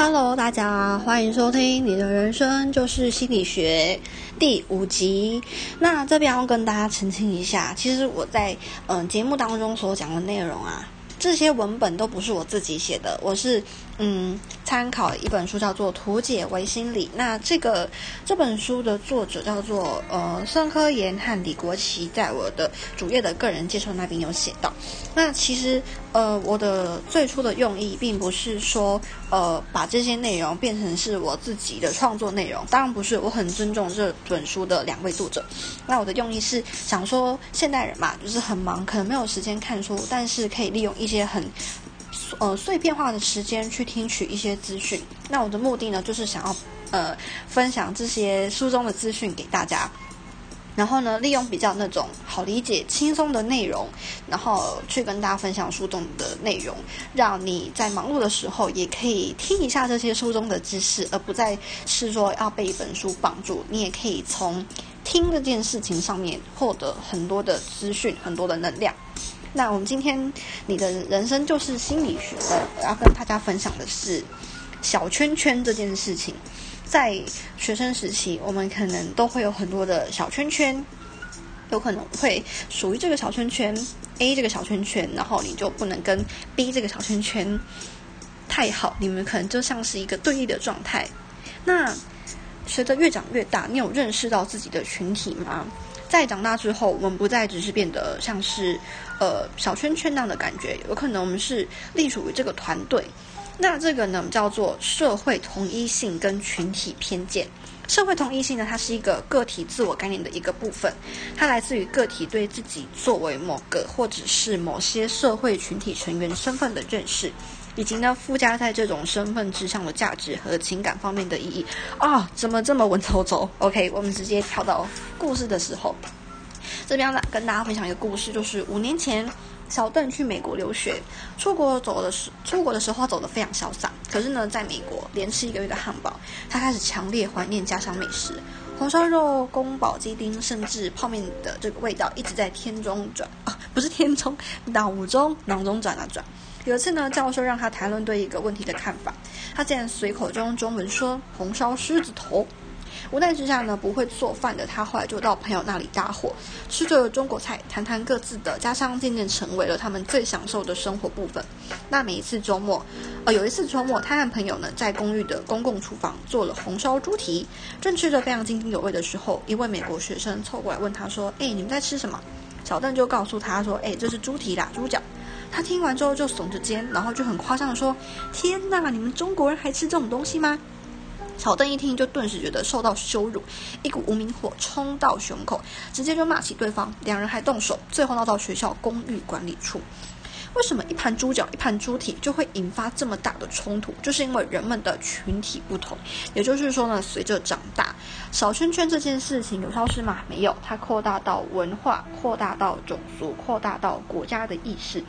Hello，大家欢迎收听《你的人生就是心理学》第五集。那这边要跟大家澄清一下，其实我在嗯、节目当中所讲的内容啊，这些文本都不是我自己写的，我是嗯参考一本书叫做《图解唯心理》。那这个这本书的作者叫做呃孙科研和李国旗，在我的主页的个人介绍那边有写到。那其实呃我的最初的用意并不是说呃把这些内容变成是我自己的创作内容，当然不是，我很尊重这本书的两位作者。那我的用意是想说，现代人嘛，就是很忙，可能没有时间看书，但是可以利用一些很呃碎片化的时间去听取一些资讯。那我的目的呢，就是想要呃分享这些书中的资讯给大家。然后呢，利用比较那种好理解、轻松的内容，然后去跟大家分享书中的内容，让你在忙碌的时候也可以听一下这些书中的知识，而不再是说要被一本书绑住。你也可以从听这件事情上面获得很多的资讯、很多的能量。那我们今天你的人生就是心理学的，我要跟大家分享的是小圈圈这件事情。在学生时期，我们可能都会有很多的小圈圈，有可能会属于这个小圈圈 A 这个小圈圈，然后你就不能跟 B 这个小圈圈太好，你们可能就像是一个对立的状态。那随着越长越大，你有认识到自己的群体吗？在长大之后，我们不再只是变得像是呃小圈圈那样的感觉，有可能我们是隶属于这个团队。那这个呢叫做社会同一性跟群体偏见。社会同一性呢，它是一个个体自我概念的一个部分，它来自于个体对自己作为某个或者是某些社会群体成员身份的认识，以及呢附加在这种身份之上的价值和情感方面的意义。啊、怎么这么文绉绉？OK，我们直接跳到故事的时候，这边呢跟大家分享一个故事，就是五年前。小邓去美国留学，出国走的时出国的时候走得非常潇洒。可是呢，在美国连吃一个月的汉堡，他开始强烈怀念家乡美食，红烧肉、宫保鸡丁，甚至泡面的这个味道一直在天中转啊，不是天中，脑中脑中转啊转。有一次呢，教授让他谈论对一个问题的看法，他竟然随口就用中文说红烧狮子头。无奈之下呢，不会做饭的他后来就到朋友那里搭伙，吃着中国菜，谈谈各自的家乡，渐渐成为了他们最享受的生活部分。那每一次周末，呃，有一次周末，他和朋友呢在公寓的公共厨房做了红烧猪蹄，正吃着非常津津有味的时候，一位美国学生凑过来问他说：“哎，你们在吃什么？”小邓就告诉他说：“哎，这是猪蹄啦，猪脚。”他听完之后就耸着肩，然后就很夸张的说：“天哪，你们中国人还吃这种东西吗？”小邓一听就顿时觉得受到羞辱，一股无名火冲到胸口，直接就骂起对方，两人还动手，最后闹到学校公寓管理处。为什么一盘猪脚、一盘猪蹄就会引发这么大的冲突？就是因为人们的群体不同。也就是说呢，随着长大，小圈圈这件事情有消失吗？没有，它扩大到文化，扩大到种族，扩大到国家的意识。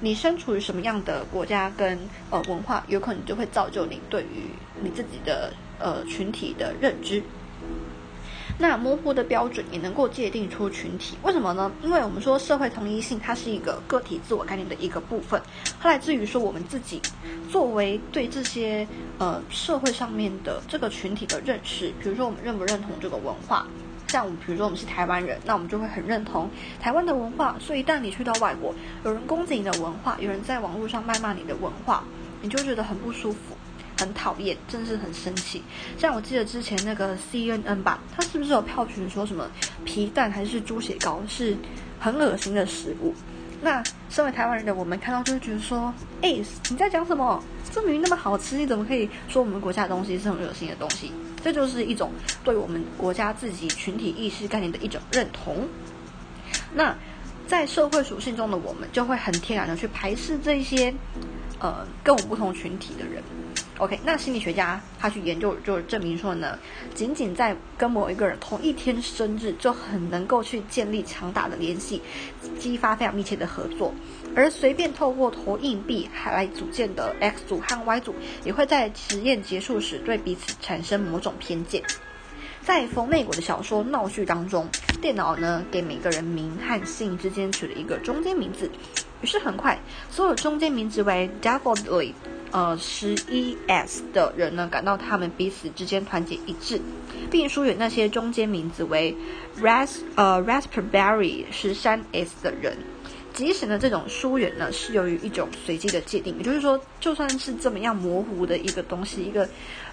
你身处于什么样的国家跟呃文化，有可能就会造就你对于你自己的呃群体的认知。那模糊的标准也能够界定出群体，为什么呢？因为我们说社会同一性，它是一个个体自我概念的一个部分，它来自于说我们自己作为对这些呃社会上面的这个群体的认识，比如说我们认不认同这个文化。像我们，比如说我们是台湾人，那我们就会很认同台湾的文化。所以，一旦你去到外国，有人攻击你的文化，有人在网络上谩骂你的文化，你就觉得很不舒服、很讨厌，甚至很生气。像我记得之前那个 CNN 吧，他是不是有票群说什么皮蛋还是猪血糕是很恶心的食物？那身为台湾人的我们看到就会觉得说，哎，你在讲什么？这明明那么好吃，你怎么可以说我们国家的东西是很恶心的东西？这就是一种对我们国家自己群体意识概念的一种认同。那在社会属性中的我们，就会很天然的去排斥这些呃跟我们不同群体的人。OK，那心理学家他去研究，就是证明说呢，仅仅在跟某一个人同一天生日，就很能够去建立强大的联系，激发非常密切的合作。而随便透过投硬币还来组建的 X 组和 Y 组，也会在实验结束时对彼此产生某种偏见。在冯内果的小说《闹剧》当中，电脑呢给每个人名和姓之间取了一个中间名字，于是很快所有中间名字为 Daffodil，呃十一 S 的人呢，感到他们彼此之间团结一致，并疏远那些中间名字为 ras 呃 raspberry 十三 S 的人。即使呢，这种疏远呢是由于一种随机的界定，也就是说，就算是这么样模糊的一个东西，一个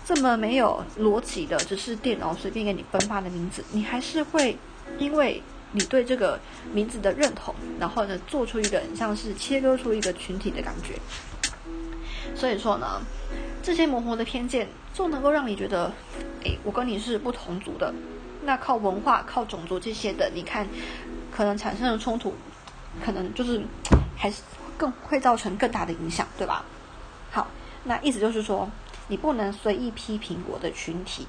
这么没有逻辑的，只是电脑随便给你分发的名字，你还是会因为你对这个名字的认同，然后呢，做出一个很像是切割出一个群体的感觉。所以说呢，这些模糊的偏见就能够让你觉得，诶，我跟你是不同族的。那靠文化、靠种族这些的，你看，可能产生的冲突。可能就是还是更会造成更大的影响，对吧？好，那意思就是说，你不能随意批评我的群体。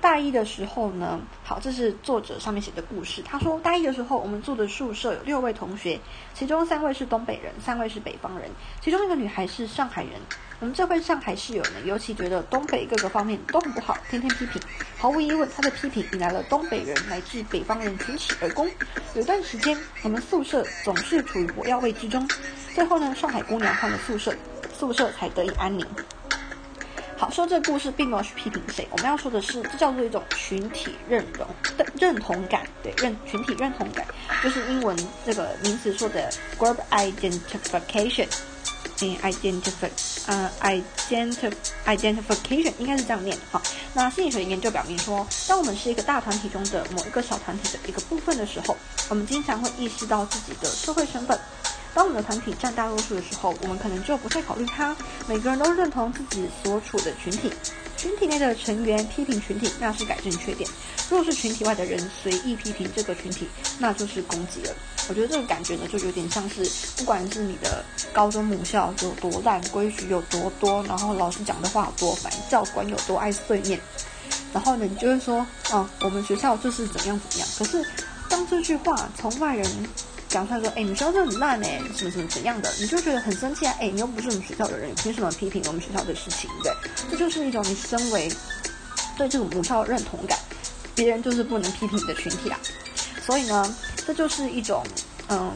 大一的时候呢，好，这是作者上面写的故事。他说，大一的时候，我们住的宿舍有六位同学，其中三位是东北人，三位是北方人，其中一个女孩是上海人。我们这位上海室友呢，尤其觉得东北各个方面都很不好，天天批评。毫无疑问，他的批评引来了东北人乃至北方人群起而攻。有段时间，我们宿舍总是处于火药味之中。最后呢，上海姑娘换了宿舍，宿舍才得以安宁。好，说这个故事并没有去批评谁，我们要说的是，这叫做一种群体认同的认同感，对，认群体认同感，就是英文这个名词说的 group identification，嗯，identify，呃，identify identification 应该是这样念的哈。那心理学研究表明说，当我们是一个大团体中的某一个小团体的一个部分的时候，我们经常会意识到自己的社会身份。当我们的团体占大多数的时候，我们可能就不太考虑他。每个人都认同自己所处的群体，群体内的成员批评群体，那是改正缺点；若是群体外的人随意批评这个群体，那就是攻击了。我觉得这个感觉呢，就有点像是，不管是你的高中母校有多烂，规矩有多多，然后老师讲的话有多烦，教官有多爱碎念，然后呢，你就会说，啊，我们学校就是怎样怎样。可是，当这句话从外人。讲出来说，哎，你学校很烂哎，什么什么怎样的，你就觉得很生气啊！哎，你又不是我们学校的人，凭什么批评我们学校的事情？对，这就是一种你身为对这个母校认同感，别人就是不能批评你的群体啊。所以呢，这就是一种嗯。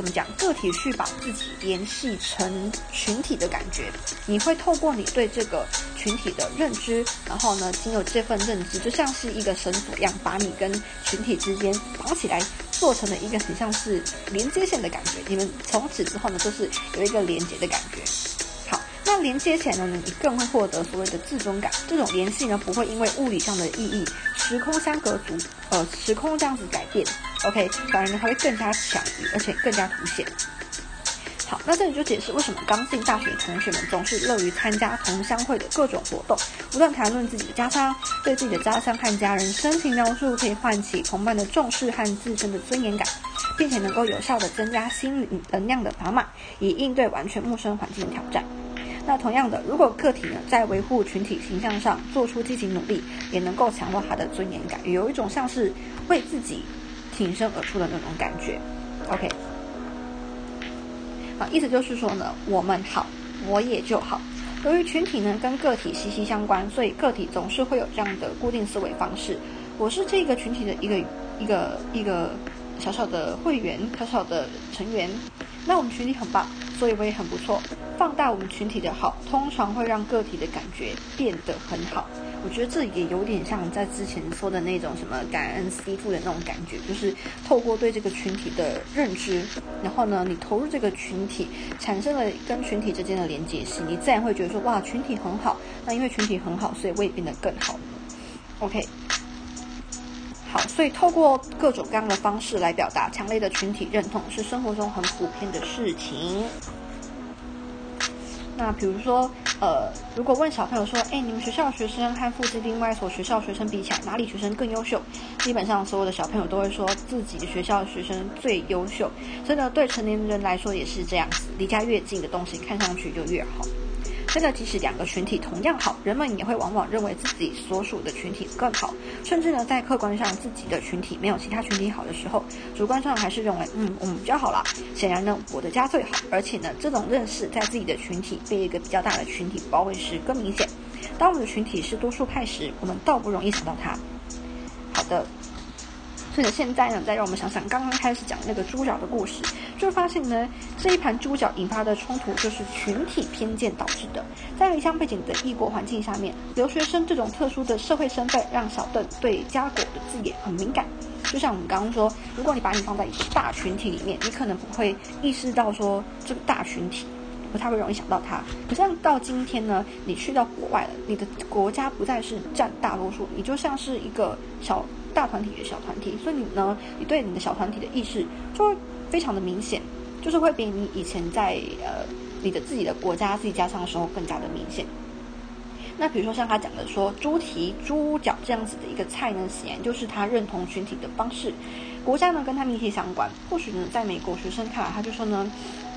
怎么讲？个体去把自己联系成群体的感觉，你会透过你对这个群体的认知，然后呢，经由这份认知，就像是一个绳索一样，把你跟群体之间绑起来，做成了一个很像是连接线的感觉。你们从此之后呢，就是有一个连接的感觉。那连接起来呢，你更会获得所谓的自尊感。这种联系呢，不会因为物理上的意义、时空相隔足，呃，时空这样子改变。OK，反而呢，它会更加强，而且更加凸显。好，那这里就解释为什么刚进大学的同学们总是乐于参加同乡会的各种活动，不断谈论自己的家乡，对自己的家乡和家人深情描述，可以唤起同伴的重视和自身的尊严感，并且能够有效的增加心理能量的砝码，以应对完全陌生环境的挑战。那同样的，如果个体呢在维护群体形象上做出积极努力，也能够强化他的尊严感，有一种像是为自己。挺身而出的那种感觉，OK，啊，意思就是说呢，我们好，我也就好。由于群体呢跟个体息息相关，所以个体总是会有这样的固定思维方式。我是这个群体的一个一个一个小小的会员，小小的成员。那我们群体很棒，所以我也很不错。放大我们群体的好，通常会让个体的感觉变得很好。我觉得这也有点像在之前说的那种什么感恩吸附的那种感觉，就是透过对这个群体的认知，然后呢，你投入这个群体，产生了跟群体之间的连接性，你自然会觉得说，哇，群体很好。那因为群体很好，所以我也变得更好。OK，所以透过各种各样的方式来表达强烈的群体认同，是生活中很普遍的事情。那比如说，呃，如果问小朋友说，哎，你们学校学生和附近另外一所学校学生比起来，哪里学生更优秀？基本上所有的小朋友都会说自己学校学生最优秀。所以呢，对成年人来说也是这样子，离家越近的东西看上去就越好。真的，即使两个群体同样好，人们也会往往认为自己所属的群体更好，甚至呢，在客观上自己的群体没有其他群体好的时候，主观上还是认为，嗯，我们比较好啦。显然呢，我的家最好，而且呢，这种认识在自己的群体被一个比较大的群体包围时更明显。当我们的群体是多数派时，我们倒不容易想到它。好的，所以，现在呢，再让我们想想刚刚开始讲那个猪脚的故事，就发现呢，这一盘猪脚引发的冲突就是群体偏见导致的。在离乡背景的异国环境下面，留学生这种特殊的社会身份，让小邓对家国的字眼很敏感。就像我们刚刚说，如果你把你放在一个大群体里面，你可能不会意识到说这个大群体。不太会容易想到它。可是到今天呢，你去到国外了，你的国家不再是占大多数，你就像是一个小大团体的小团体，所以你呢，你对你的小团体的意识就会非常的明显，就是会比你以前在呃你的自己的国家自己家乡的时候更加的明显。那比如说像他讲的说猪蹄、猪脚这样子的一个菜呢，显然就是他认同群体的方式。国家呢跟他密切相关，或许呢在美国学生看来，他就说呢。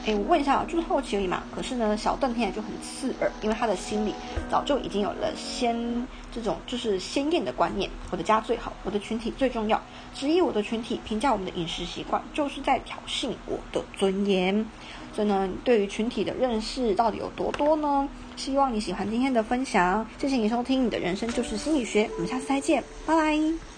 哎，我问一下，就是好奇而已嘛。可是呢，小邓听起来就很刺耳，因为他的心里早就已经有了鲜这种就是鲜艳的观念。我的家最好，我的群体最重要。质疑我的群体，评价我们的饮食习惯，就是在挑衅我的尊严。所以呢，对于群体的认识到底有多多呢？希望你喜欢今天的分享，谢谢你收听《你的人生就是心理学》，我们下次再见，拜拜。